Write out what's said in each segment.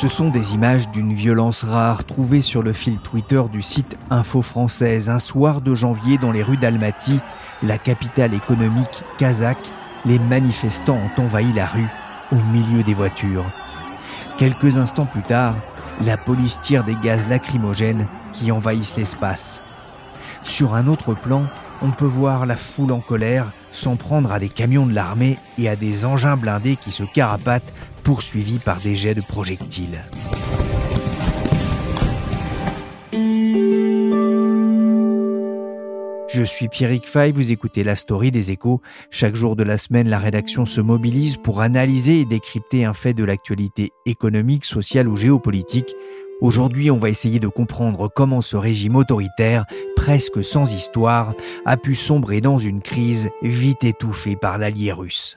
Ce sont des images d'une violence rare trouvées sur le fil Twitter du site Info Française un soir de janvier dans les rues d'Almaty, la capitale économique kazakh. Les manifestants ont envahi la rue au milieu des voitures. Quelques instants plus tard, la police tire des gaz lacrymogènes qui envahissent l'espace. Sur un autre plan, on peut voir la foule en colère s'en prendre à des camions de l'armée et à des engins blindés qui se carapatent, poursuivis par des jets de projectiles. Je suis Pierrick Fay, vous écoutez La Story des Échos. Chaque jour de la semaine, la rédaction se mobilise pour analyser et décrypter un fait de l'actualité économique, sociale ou géopolitique. Aujourd'hui, on va essayer de comprendre comment ce régime autoritaire, presque sans histoire, a pu sombrer dans une crise vite étouffée par l'allié russe.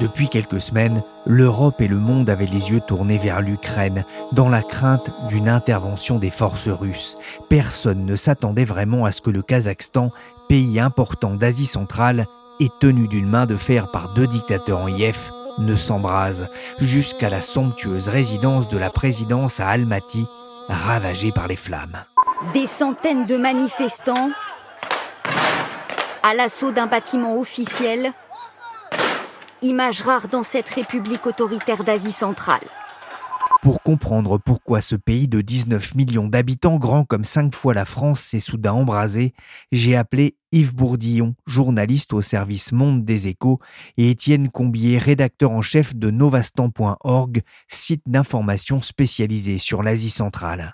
Depuis quelques semaines, l'Europe et le monde avaient les yeux tournés vers l'Ukraine, dans la crainte d'une intervention des forces russes. Personne ne s'attendait vraiment à ce que le Kazakhstan, pays important d'Asie centrale, et tenu d'une main de fer par deux dictateurs en IF, ne s'embrase jusqu'à la somptueuse résidence de la présidence à Almaty, ravagée par les flammes. Des centaines de manifestants à l'assaut d'un bâtiment officiel, image rare dans cette république autoritaire d'Asie centrale. Pour comprendre pourquoi ce pays de 19 millions d'habitants, grand comme cinq fois la France, s'est soudain embrasé, j'ai appelé Yves Bourdillon, journaliste au service Monde des Échos, et Étienne Combier, rédacteur en chef de novastan.org, site d'information spécialisé sur l'Asie centrale.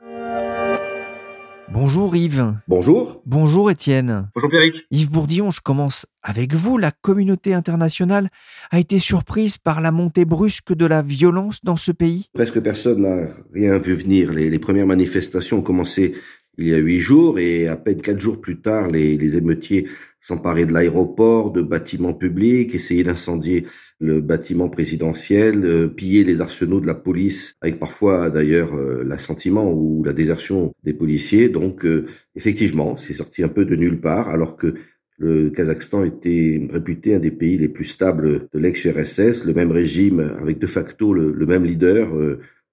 Bonjour Yves. Bonjour. Bonjour Étienne. Bonjour Pierrick. Yves Bourdillon, je commence avec vous. La communauté internationale a été surprise par la montée brusque de la violence dans ce pays Presque personne n'a rien vu venir. Les, premières manifestations ont commencé il y a huit jours et à peine quatre jours plus tard, les, les émeutiers s'emparer de l'aéroport, de bâtiments publics, essayer d'incendier le bâtiment présidentiel, euh, piller les arsenaux de la police, avec parfois d'ailleurs euh, l'assentiment ou la désertion des policiers. Donc euh, effectivement, c'est sorti un peu de nulle part, alors que le Kazakhstan était réputé un des pays les plus stables de l'ex-URSS, le même régime avec de facto le, même leader,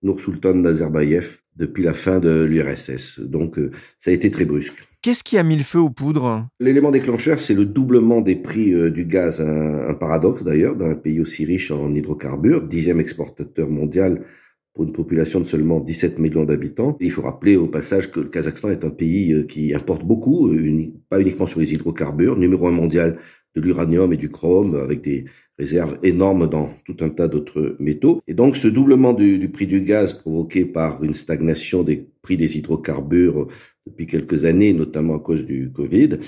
Nour-Sultan Nazarbayev, depuis la fin de l'URSS. Donc ça a été très brusque. Qu'est-ce qui a mis le feu aux poudres? L'élément déclencheur, c'est le doublement des prix euh, du gaz, un, paradoxe d'ailleurs, dans un pays aussi riche en hydrocarbures, dixième exportateur mondial pour une population de seulement 17 millions d'habitants. Il faut rappeler au passage que le Kazakhstan est un pays euh, qui importe beaucoup, pas uniquement sur les hydrocarbures, numéro un mondial de l'uranium et du chrome, avec des réserves énormes dans tout un tas d'autres métaux. Et donc ce doublement du, prix du gaz provoqué par une stagnation des prix des hydrocarbures depuis quelques années, notamment à cause du Covid,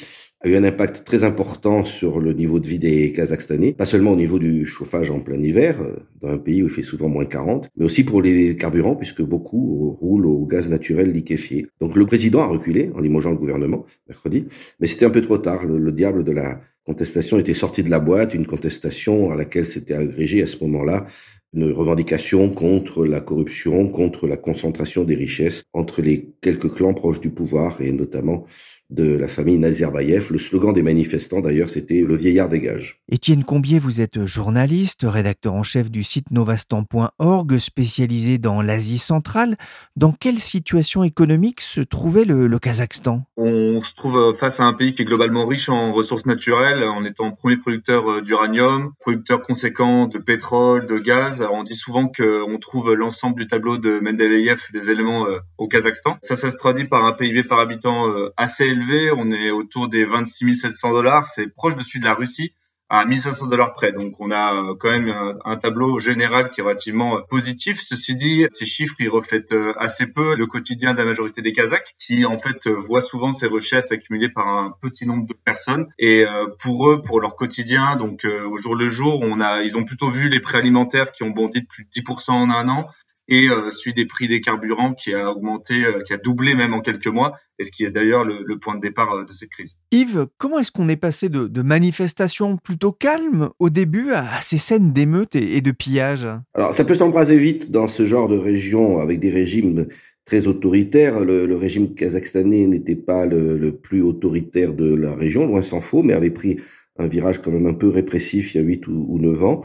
a eu un impact très important sur le niveau de vie des Kazakhstanais, pas seulement au niveau du chauffage en plein hiver, euh, dans un pays où il fait souvent moins 40, mais aussi pour les carburants, puisque beaucoup roulent au gaz naturel liquéfié. Donc le président a reculé en limogeant le gouvernement mercredi, mais c'était un peu trop tard. Le diable de la contestation était sorti de la boîte, une contestation à laquelle s'était agrégé à ce moment-là une revendication contre la corruption, contre la concentration des richesses entre les quelques clans proches du pouvoir et notamment de la famille Nazarbayev. Le slogan des manifestants, d'ailleurs, c'était Le vieillard dégage. Étienne Combier, vous êtes journaliste, rédacteur en chef du site novastan.org, spécialisé dans l'Asie centrale. Dans quelle situation économique se trouvait le, le, Kazakhstan? On se trouve face à un pays qui est globalement riche en ressources naturelles, en étant premier producteur euh, d'uranium, producteur conséquent de pétrole, de gaz. On dit souvent qu'on trouve l'ensemble du tableau de Mendeleïev des éléments euh, au Kazakhstan. Ça, ça se traduit par un PIB par habitant euh, assez élevé. On est autour des 26 700 dollars. C'est proche de celui de la Russie à 1500 dollars près. Donc on a euh, quand même un, tableau général qui est relativement positif. Ceci dit, ces chiffres ils reflètent assez peu le quotidien de la majorité des Kazakhs qui en fait voient souvent ces richesses accumulées par un petit nombre de personnes. Et pour eux, pour leur quotidien, donc au jour le jour, on a, ils ont plutôt vu les prix alimentaires qui ont bondi de plus de 10% en un an et euh, celui des prix des carburants qui a augmenté, euh, qui a doublé même en quelques mois, et ce qui est d'ailleurs le, point de départ euh, de cette crise. Yves, comment est-ce qu'on est passé de, manifestations plutôt calmes au début à ces scènes d'émeutes et, de pillage Alors ça peut s'embraser vite dans ce genre de région avec des régimes très autoritaires. Le, régime kazakhstanais n'était pas le, le, plus autoritaire de la région, loin s'en faut, mais avait pris un virage quand même un peu répressif il y a 8 ou, 9 ans.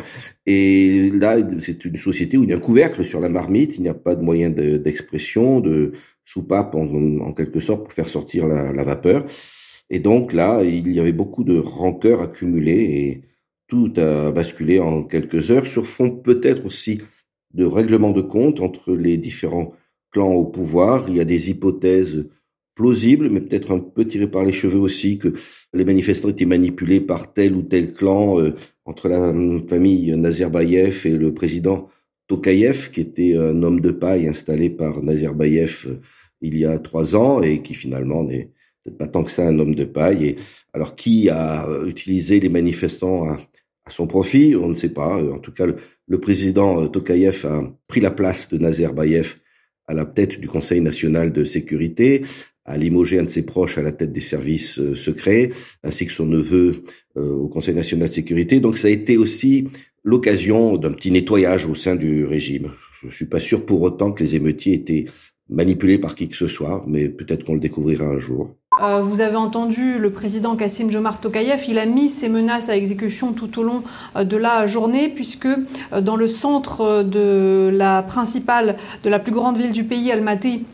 Et là, c'est une société où il y a un couvercle sur la marmite, il n'y a pas de moyen d'expression, de, soupape en, quelque sorte pour faire sortir la, la, vapeur. Et donc là, il y avait beaucoup de rancœur accumulée et tout a basculé en quelques heures sur fond peut-être aussi de règlement de compte entre les différents clans au pouvoir. Il y a des hypothèses plausible, mais peut-être un peu tiré par les cheveux aussi, que les manifestants étaient manipulés par tel ou tel clan euh, entre la famille Nazarbayev et le président Tokayev, qui était un homme de paille installé par Nazarbayev euh, il y a trois ans et qui finalement n'est peut-être pas tant que ça un homme de paille. Et alors qui a utilisé les manifestants à, son profit On ne sait pas. En tout cas, le, président Tokayev a pris la place de Nazarbayev à la tête du Conseil national de sécurité, a limogé un de ses proches à la tête des services euh, secrets, ainsi que son neveu euh, au Conseil national de sécurité. Donc ça a été aussi l'occasion d'un petit nettoyage au sein du régime. Je suis pas sûr pour autant que les émeutiers étaient manipulés par qui que ce soit, mais peut-être qu'on le découvrira un jour. Euh, vous avez entendu le président Kassim Jomar Tokayev, il a mis ses menaces à exécution tout au long de la journée, puisque dans le centre de la principale, de la plus grande ville du pays, Almaty,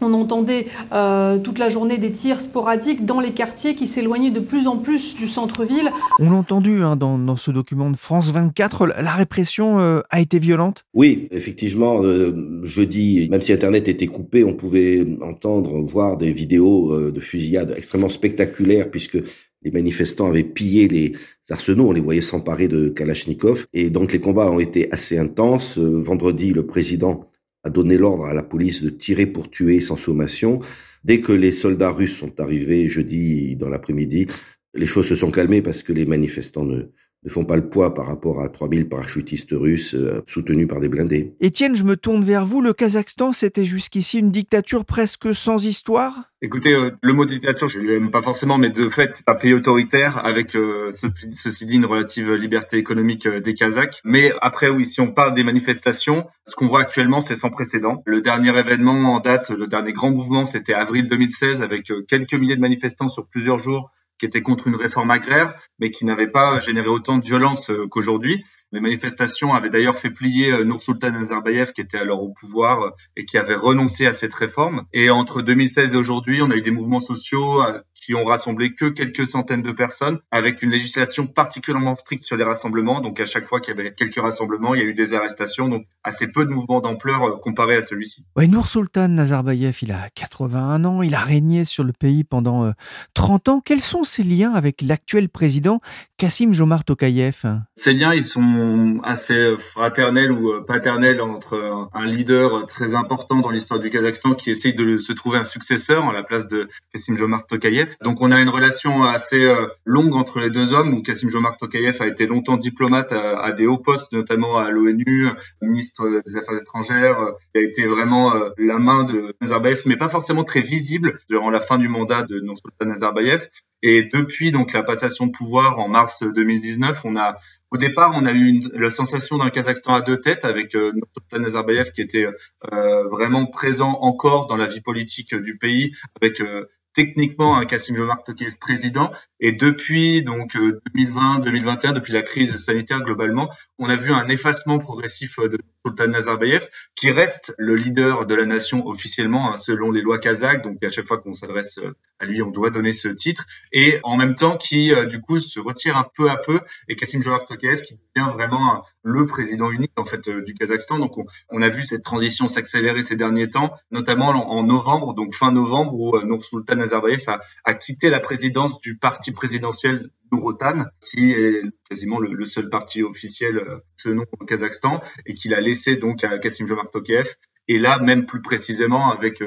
on entendait euh, toute la journée des tirs sporadiques dans les quartiers qui s'éloignaient de plus en plus du centre-ville. On l'a entendu hein, dans, ce document de France 24, la répression euh, a été violente Oui, effectivement, euh, jeudi, même si Internet était coupé, on pouvait entendre, voir des vidéos de fusillades extrêmement spectaculaires puisque les manifestants avaient pillé les arsenaux, on les voyait s'emparer de Kalachnikov, et donc les combats ont été assez intenses. vendredi, le président a donné l'ordre à la police de tirer pour tuer sans sommation. Dès que les soldats russes sont arrivés jeudi dans l'après-midi, les choses se sont calmées parce que les manifestants ne, ne font pas le poids par rapport à 3000 parachutistes russes euh, soutenus par des blindés. Étienne, je me tourne vers vous. Le Kazakhstan, c'était jusqu'ici une dictature presque sans histoire? Écoutez, euh, le mot dictature, je l'aime pas forcément, mais de fait, c'est un pays autoritaire avec, euh, ceci dit, une relative liberté économique des Kazakhs. Mais après, oui, si on parle des manifestations, ce qu'on voit actuellement, c'est sans précédent. Le dernier événement en date, le dernier grand mouvement, c'était avril 2016 avec quelques milliers de manifestants sur plusieurs jours qui était contre une réforme agraire, mais qui n'avait pas généré autant de violence euh, qu'aujourd'hui. Les manifestations avaient d'ailleurs fait plier euh, Sultan Nazarbayev, qui était alors au pouvoir euh, et qui avait renoncé à cette réforme. Et entre 2016 et aujourd'hui, on a eu des mouvements sociaux euh, qui ont rassemblé que quelques centaines de personnes, avec une législation particulièrement stricte sur les rassemblements. Donc à chaque fois qu'il y avait quelques rassemblements, il y a eu des arrestations. Donc assez peu de mouvements d'ampleur comparé à celui-ci. Ouais, Sultan Nazarbayev, il a 81 ans, il a régné sur le pays pendant 30 ans. Quels sont ses liens avec l'actuel président Kassim Jomar Tokayev? Ces liens, ils sont assez fraternel ou euh, paternel entre un leader très important dans l'histoire du Kazakhstan qui essaye de se trouver un successeur à la place de Kassim Jomart Tokayev. Donc on a une relation assez euh, longue entre les deux hommes où Kassim Jomart Tokayev a été longtemps diplomate à, des hauts postes, notamment à l'ONU, ministre des Affaires étrangères. Il a été vraiment euh, la main de Nazarbayev, mais pas forcément très visible durant la fin du mandat de Nursultan Nazarbayev. Et depuis donc la passation de pouvoir en mars 2019, on a au départ, on a eu une, la sensation d'un Kazakhstan à deux têtes avec euh, Nazarbayev qui était euh, vraiment présent encore dans la vie politique du pays, avec euh, techniquement un Kassim Jomart Tokayev président. Et depuis donc 2020-2021, euh, depuis la crise sanitaire globalement, on a vu un effacement progressif euh, de Sultan Nazarbayev, qui reste le leader de la nation officiellement hein, selon les lois kazakhs. Donc à chaque fois qu'on s'adresse euh, à lui, on doit donner ce titre. Et en même temps, qui du coup se retire un peu à peu. Et Kassim Jomart Tokayev qui devient vraiment le président unique en fait du Kazakhstan. Donc on, a vu cette transition s'accélérer ces derniers temps, notamment en, novembre, donc fin novembre, où Nur Sultan A, quitté la présidence du parti présidentiel Nourotan, qui est quasiment le, seul parti officiel ce nom au Kazakhstan, et qu'il a laissé donc à Kassim Jomart Tokayev. Et là, même plus précisément, avec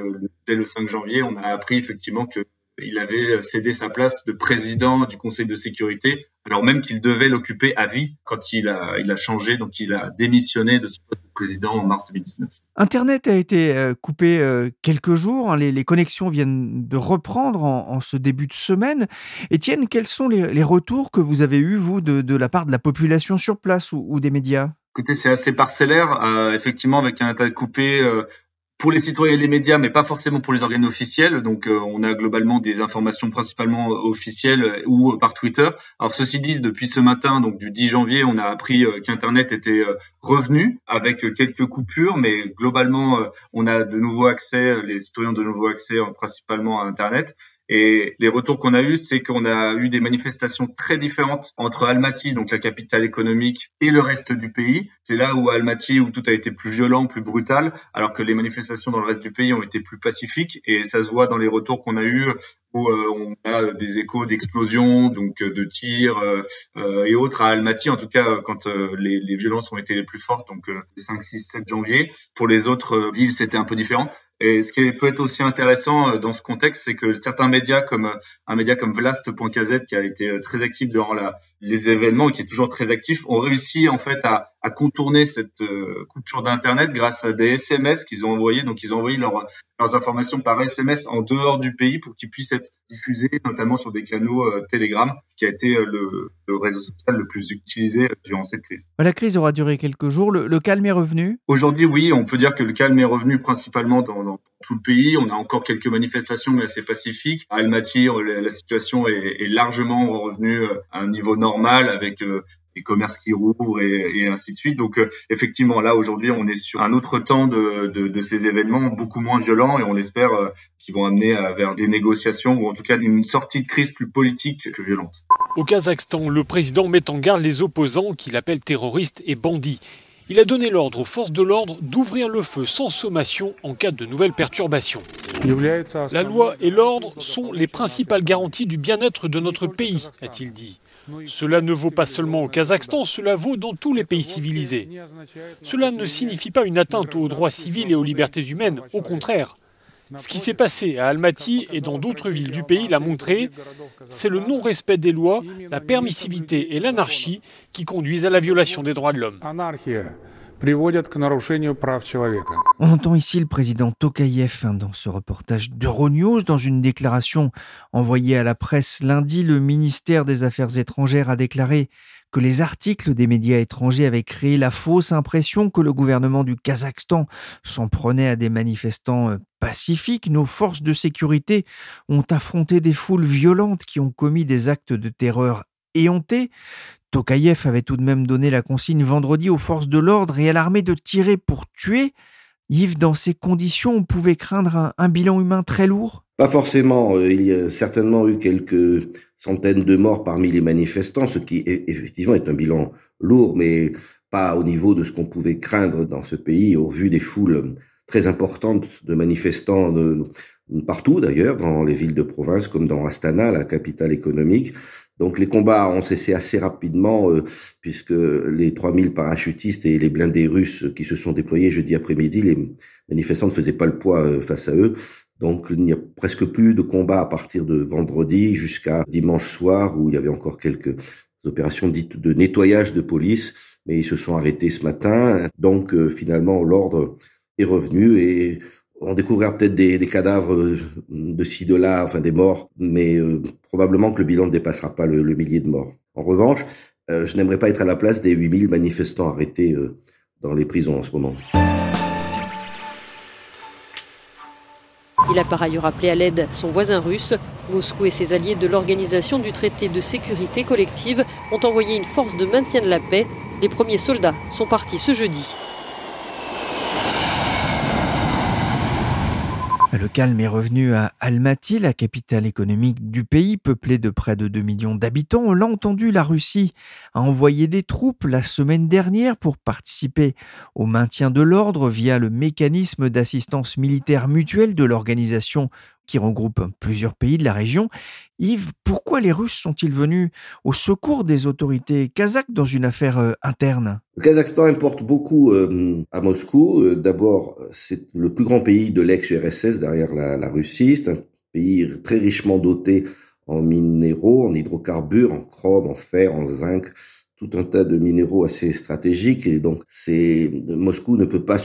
dès le 5 janvier, on a appris effectivement que il avait cédé sa place de président du Conseil de sécurité, alors même qu'il devait l'occuper à vie quand il a, il a changé, donc il a démissionné de ce poste de président en mars 2019. Internet a été euh, coupé euh, quelques jours, hein. les, connexions viennent de reprendre en, ce début de semaine. Étienne, quels sont les, retours que vous avez eus, vous, de, la part de la population sur place ou, des médias? Écoutez, c'est assez parcellaire. Euh, effectivement, avec un Internet coupé, pour les citoyens et les médias, mais pas forcément pour les organes officiels. Donc, euh, on a globalement des informations principalement officielles ou par Twitter. Alors, ceci dit, depuis ce matin, donc du 10 janvier, on a appris euh, qu'Internet était euh, revenu avec quelques coupures, mais globalement, on a de nouveaux accès, les citoyens ont de nouveaux accès principalement à Internet. Et les retours qu'on a eus, c'est qu'on a eu des manifestations très différentes entre Almaty, donc la capitale économique, et le reste du pays. C'est là où Almaty, où tout a été plus violent, plus brutal, alors que les manifestations dans le reste du pays ont été plus pacifiques. Et ça se voit dans les retours qu'on a eus où euh, on a des échos d'explosions, donc euh, de tirs euh, et autres à Almaty, en tout cas quand les, les, violences ont été les plus fortes, donc 5, 6, 7 janvier. Pour les autres villes, c'était un peu différent. Et ce qui peut être aussi intéressant euh, dans ce contexte, c'est que certains médias, comme euh, un média comme Vlast.kz, qui a été euh, très actif durant la, les événements et qui est toujours très actif, ont réussi en fait à, à contourner cette coupure d'internet grâce à des SMS qu'ils ont envoyés. Donc ils ont envoyé leurs informations par SMS en dehors du pays pour qu'ils puissent être diffusés, notamment sur des canaux Telegram, qui a été le, le, réseau social le plus utilisé durant cette crise. La crise aura duré quelques jours. Le, le calme est revenu? Aujourd'hui, oui, on peut dire que le calme est revenu principalement dans tout le pays. On a encore quelques manifestations, mais assez pacifiques. À Almaty, la situation est, largement revenue euh, à un niveau normal avec euh, les commerces qui rouvrent et, ainsi de suite. Donc euh, effectivement, là aujourd'hui, on est sur un autre temps de, ces événements beaucoup moins violents et on espère qu'ils vont amener vers des négociations ou en tout cas une sortie de crise plus politique que violente. Au Kazakhstan, le président met en garde les opposants qu'il appelle terroristes et bandits. Il a donné l'ordre aux forces de l'ordre d'ouvrir le feu sans sommation en cas de nouvelles perturbations. La loi et l'ordre sont les principales garanties du bien-être de notre pays, a-t-il dit. Cela ne vaut pas seulement au Kazakhstan, cela vaut dans tous les pays civilisés. Cela ne signifie pas une atteinte aux droits civils et aux libertés humaines, au contraire. Ce qui s'est passé à Almaty et dans d'autres villes du pays l'a montré, c'est le non-respect des lois, la permissivité et l'anarchie qui conduisent à la violation des droits de l'homme. On entend ici le président Tokayev hein, dans ce reportage d'Euronews. Dans une déclaration envoyée à la presse lundi, le ministère des Affaires étrangères a déclaré que les articles des médias étrangers avaient créé la fausse impression que le gouvernement du Kazakhstan s'en prenait à des manifestants euh, pacifiques. Nos forces de sécurité ont affronté des foules violentes qui ont commis des actes de terreur éhontés. Tokayev avait tout de même donné la consigne vendredi aux forces de l'ordre et à l'armée de tirer pour tuer. Yves, dans ces conditions, on pouvait craindre un, bilan humain très lourd? Pas forcément. Euh, il y a certainement eu quelques centaines de morts parmi les manifestants, ce qui effectivement est un bilan lourd, mais pas au niveau de ce qu'on pouvait craindre dans ce pays au vu des foules très importantes de manifestants de, partout d'ailleurs, dans les villes de province comme dans Astana, la capitale économique. Donc les combats ont cessé assez rapidement euh, puisque les 3000 parachutistes et les blindés russes qui se sont déployés jeudi après-midi, les manifestants ne faisaient pas le poids euh, face à eux. Donc il n'y a presque plus de combats à partir de vendredi jusqu'à dimanche soir où il y avait encore quelques opérations dites de nettoyage de police, mais ils se sont arrêtés ce matin. Donc euh, finalement l'ordre est revenu et on découvrira peut-être des, cadavres euh, de ci, de là, enfin des morts, mais euh, probablement que le bilan ne dépassera pas le, millier de morts. En revanche, euh, je n'aimerais pas être à la place des 8000 manifestants arrêtés dans les prisons en ce moment. Il a par ailleurs appelé à l'aide son voisin russe. Moscou et ses alliés de l'Organisation du traité de sécurité collective ont envoyé une force de maintien de la paix. Les premiers soldats sont partis ce jeudi. Le calme est revenu à Almaty, la capitale économique du pays, peuplée de près de 2 millions d'habitants. On l'a entendu, la Russie a envoyé des troupes la semaine dernière pour participer au maintien de l'ordre via le mécanisme d'assistance militaire mutuelle de l'organisation qui regroupe plusieurs pays de la région. Yves, pourquoi les Russes sont-ils venus au secours des autorités kazakhs dans une affaire euh, interne? Le Kazakhstan importe beaucoup euh, à Moscou. Euh, d'abord, c'est le plus grand pays de l'ex-URSS derrière la, Russie. C'est un pays très richement doté en minéraux, en hydrocarbures, en chrome, en fer, en zinc, tout un tas de minéraux assez stratégiques. Et donc, Moscou ne peut pas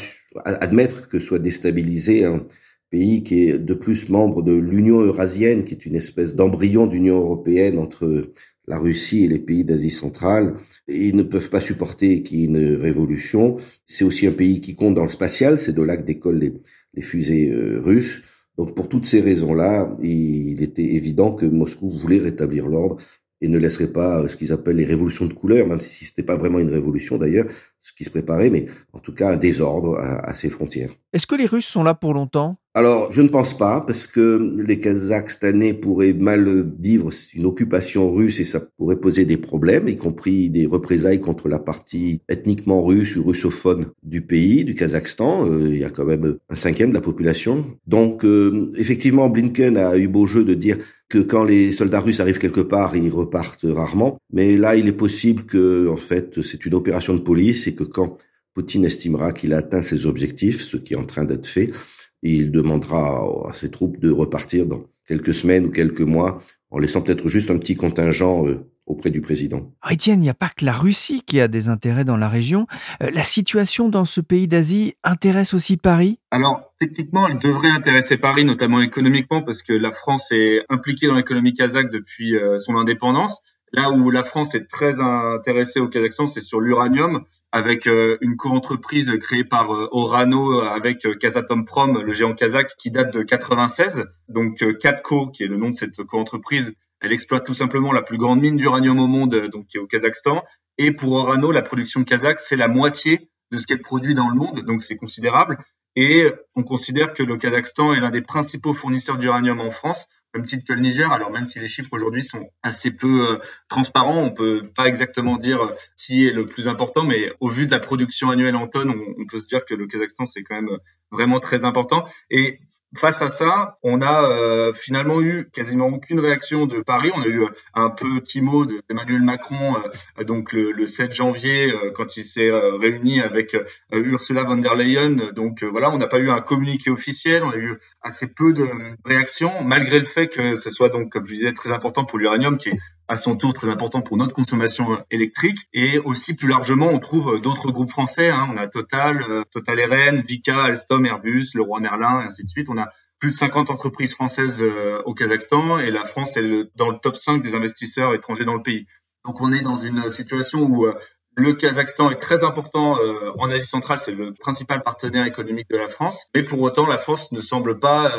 admettre que soit déstabilisé un pays qui est de plus membre de l'Union eurasienne, qui est une espèce d'embryon d'Union européenne entre la Russie et les pays d'Asie centrale. ils ne peuvent pas supporter qu'il y ait une révolution. C'est aussi un pays qui compte dans le spatial, c'est de là que décollent les, fusées euh, russes. Donc pour toutes ces raisons-là, il était évident que Moscou voulait rétablir l'ordre et ne laisserait pas ce qu'ils appellent les révolutions de couleur, même si c'était pas vraiment une révolution d'ailleurs, ce qui se préparait, mais en tout cas un désordre à ses frontières. Est-ce que les Russes sont là pour longtemps? Alors, je ne pense pas, parce que les Kazakhstanais pourraient mal vivre une occupation russe et ça pourrait poser des problèmes, y compris des représailles contre la partie ethniquement russe ou russophone du pays, du Kazakhstan. Euh, il y a quand même un cinquième de la population. Donc, euh, effectivement, Blinken a eu beau jeu de dire que quand les soldats russes arrivent quelque part, ils repartent rarement. Mais là, il est possible que, en fait, c'est une opération de police et que quand Poutine estimera qu'il a atteint ses objectifs, ce qui est en train d'être fait, il demandera à ses troupes de repartir dans quelques semaines ou quelques mois, en laissant peut-être juste un petit contingent euh, auprès du président. Ah, Étienne, il n'y a pas que la Russie qui a des intérêts dans la région. Euh, la situation dans ce pays d'Asie intéresse aussi Paris? Alors, techniquement, elle devrait intéresser Paris, notamment économiquement, parce que la France est impliquée dans l'économie kazakh depuis euh, son indépendance. Là où la France est très intéressée au Kazakhstan, c'est sur l'uranium, avec euh, une co-entreprise créée par euh, Orano avec euh, Kazatomprom, le géant kazakh, qui date de 96. Donc Katko, qui est le nom de cette co-entreprise, elle exploite tout simplement la plus grande mine d'uranium au monde, donc qui est au Kazakhstan. Et pour Orano, la production kazakh, c'est la moitié de ce qu'elle produit dans le monde, donc c'est considérable. Et on considère que le Kazakhstan est l'un des principaux fournisseurs d'uranium en France, même titre que le Niger. Alors même si les chiffres aujourd'hui sont assez peu euh, transparents, on peut pas exactement dire euh, qui est le plus important, mais au vu de la production annuelle en tonnes, on, on peut se dire que le Kazakhstan c'est quand même vraiment très important. Et Face à ça, on a euh, finalement eu quasiment aucune réaction de Paris. On a eu euh, un petit mot d'Emmanuel Macron, euh, donc le, le, 7 janvier, quand il s'est réuni avec Ursula von der Leyen. Donc voilà, on n'a pas eu un communiqué officiel. On a eu assez peu de réactions, malgré le fait que ce soit donc, comme je disais, très important pour l'uranium, qui est à son tour très important pour notre consommation électrique. Et aussi plus largement, on trouve d'autres groupes français. Hein. On a Total, Total RN, Vika, Alstom, Airbus, Leroy Merlin, et ainsi de suite. On a plus de 50 entreprises françaises euh, au Kazakhstan et la France est dans le top 5 des investisseurs étrangers dans le pays. Donc on est dans une situation où euh, le Kazakhstan est très important euh, en Asie centrale, c'est le principal partenaire économique de la France, mais pour autant la France ne semble pas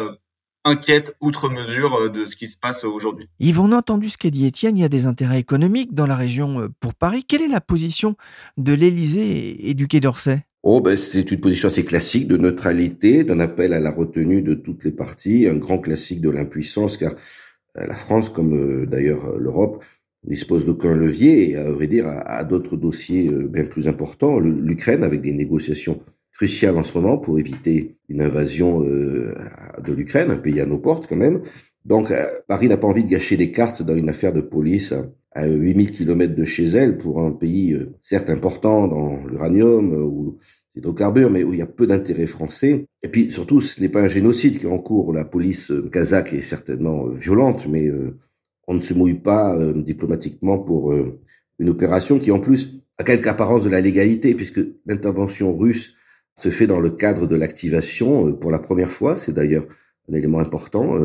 inquiète outre mesure de ce qui se passe aujourd'hui. Yves, on a entendu ce qu'a dit Étienne, il y a des intérêts économiques dans la région pour Paris. Quelle est la position de l'Élysée et du Quai d'Orsay? Oh, ben, c'est une position assez classique de neutralité, d'un appel à la retenue de toutes les parties, un grand classique de l'impuissance, car euh, la France, comme euh, d'ailleurs l'Europe, dispose d'aucun levier et, à vrai dire, à, d'autres dossiers euh, bien plus importants. L'Ukraine, avec des négociations cruciales en ce moment pour éviter une invasion de l'Ukraine, un pays à nos portes quand même. Donc, Paris n'a pas envie de gâcher les cartes dans une affaire de police à 8000 km de chez elle pour un pays euh, certes important dans l'uranium euh, ou l'hydrocarbure, mais où il y a peu d'intérêt français. Et puis surtout, ce n'est pas un génocide qui est en cours. La police euh, kazakh est certainement violente, mais on ne se mouille pas diplomatiquement pour une opération qui en plus a quelque apparence de la légalité, puisque l'intervention russe se fait dans le cadre de l'activation pour la première fois. C'est d'ailleurs un élément important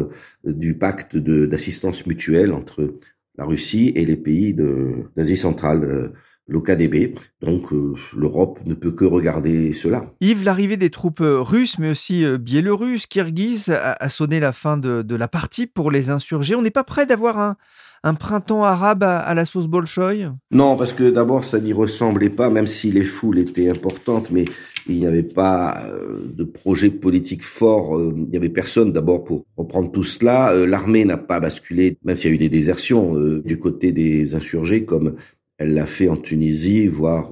du pacte d'assistance mutuelle entre la Russie et les pays d'Asie centrale, euh, l'OKDB. Donc euh, l'Europe ne peut que regarder cela. Yves, l'arrivée des troupes euh, russes, mais aussi biélorusses, kirghizes, a, sonné la fin de, la partie pour les insurgés. On n'est pas prêt d'avoir un, un printemps arabe à, la sauce bolchoï? Non, parce que d'abord, ça n'y ressemblait pas, même si les foules étaient importantes, mais il n'y avait pas euh, de projet politique fort. Euh, il n'y avait personne d'abord pour reprendre tout cela. Euh, l'armée n'a pas basculé, même s'il y a eu des désertions du côté des insurgés, comme elle l'a fait en Tunisie, voire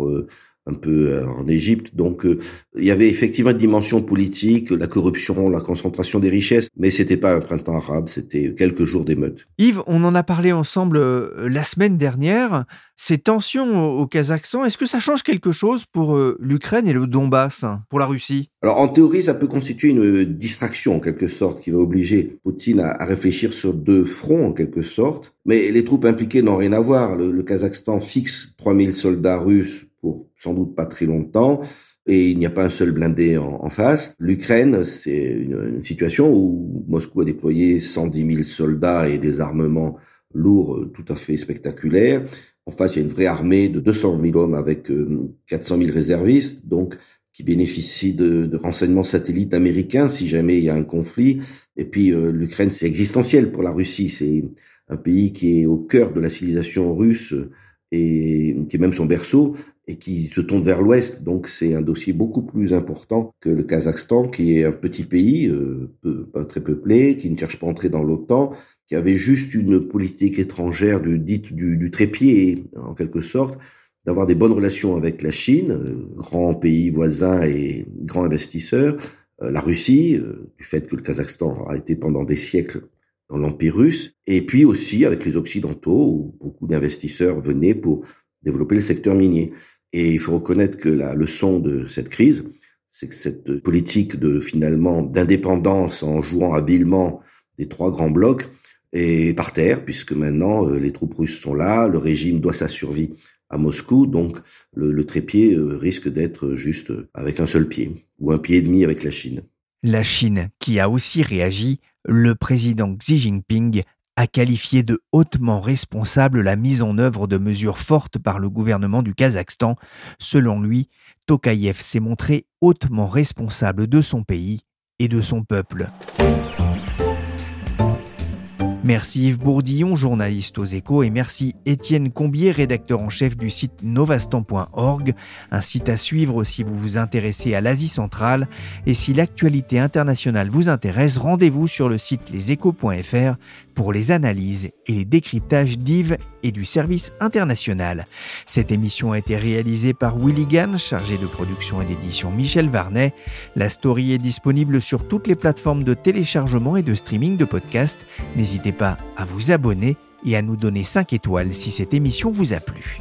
un peu euh, en Égypte. Donc euh, il y avait effectivement une dimension politique, la corruption, la concentration des richesses, mais c'était pas un printemps arabe, c'était quelques jours d'émeutes. Yves, on en a parlé ensemble euh, la semaine dernière. Ces tensions au Kazakhstan, est-ce que ça change quelque chose pour l'Ukraine et le Donbass, pour la Russie? Alors en théorie, ça peut constituer une distraction en quelque sorte qui va obliger Poutine à, réfléchir sur deux fronts en quelque sorte. Mais les troupes impliquées n'ont rien à voir. Le, le Kazakhstan fixe 3000 soldats russes sans doute pas très longtemps et il n'y a pas un seul blindé en, face. L'Ukraine, c'est une, situation où Moscou a déployé 110 000 soldats et des armements lourds euh, tout à fait spectaculaires. En face, il y a une vraie armée de 200 000 hommes avec 400 euh, 000 réservistes, donc qui bénéficient de, renseignements satellites américains si jamais il y a un conflit. Et puis euh, l'Ukraine, c'est existentiel pour la Russie. C'est un pays qui est au cœur de la civilisation russe et qui est même son berceau et qui se tourne vers l'ouest. Donc c'est un dossier beaucoup plus important que le Kazakhstan, qui est un petit pays, euh, pas très peuplé, qui ne cherche pas à entrer dans l'OTAN, qui avait juste une politique étrangère du, dite du, du trépied, en quelque sorte, d'avoir des bonnes relations avec la Chine, euh, grand pays voisin et grand investisseur, euh, la Russie, du fait que le Kazakhstan a été pendant des siècles dans l'Empire russe, et puis aussi avec les Occidentaux, où beaucoup d'investisseurs venaient pour développer le secteur minier. Et il faut reconnaître que la leçon de cette crise, c'est que cette politique de finalement d'indépendance en jouant habilement des trois grands blocs est par terre, puisque maintenant euh, les troupes russes sont là, le régime doit sa survie à Moscou, donc le, trépied euh, risque d'être juste avec un seul pied, ou un pied et demi avec la Chine. La Chine, qui a aussi réagi, le président Xi Jinping a qualifié de hautement responsable la mise en œuvre de mesures fortes par le gouvernement du Kazakhstan. Selon lui, Tokayev s'est montré hautement responsable de son pays et de son peuple. Merci Yves Bourdillon, journaliste aux échos, et merci Étienne Combier, rédacteur en chef du site novastan.org, un site à suivre si vous vous intéressez à l'Asie centrale. Et si l'actualité internationale vous intéresse, rendez-vous sur le site leséchos.fr pour les analyses et les décryptages d'Yves et du service international. Cette émission a été réalisée par Willy chargé de production et d'édition Michel Varnet. La story est disponible sur toutes les plateformes de téléchargement et de streaming de podcasts. N'hésitez pas à vous abonner et à nous donner 5 étoiles si cette émission vous a plu.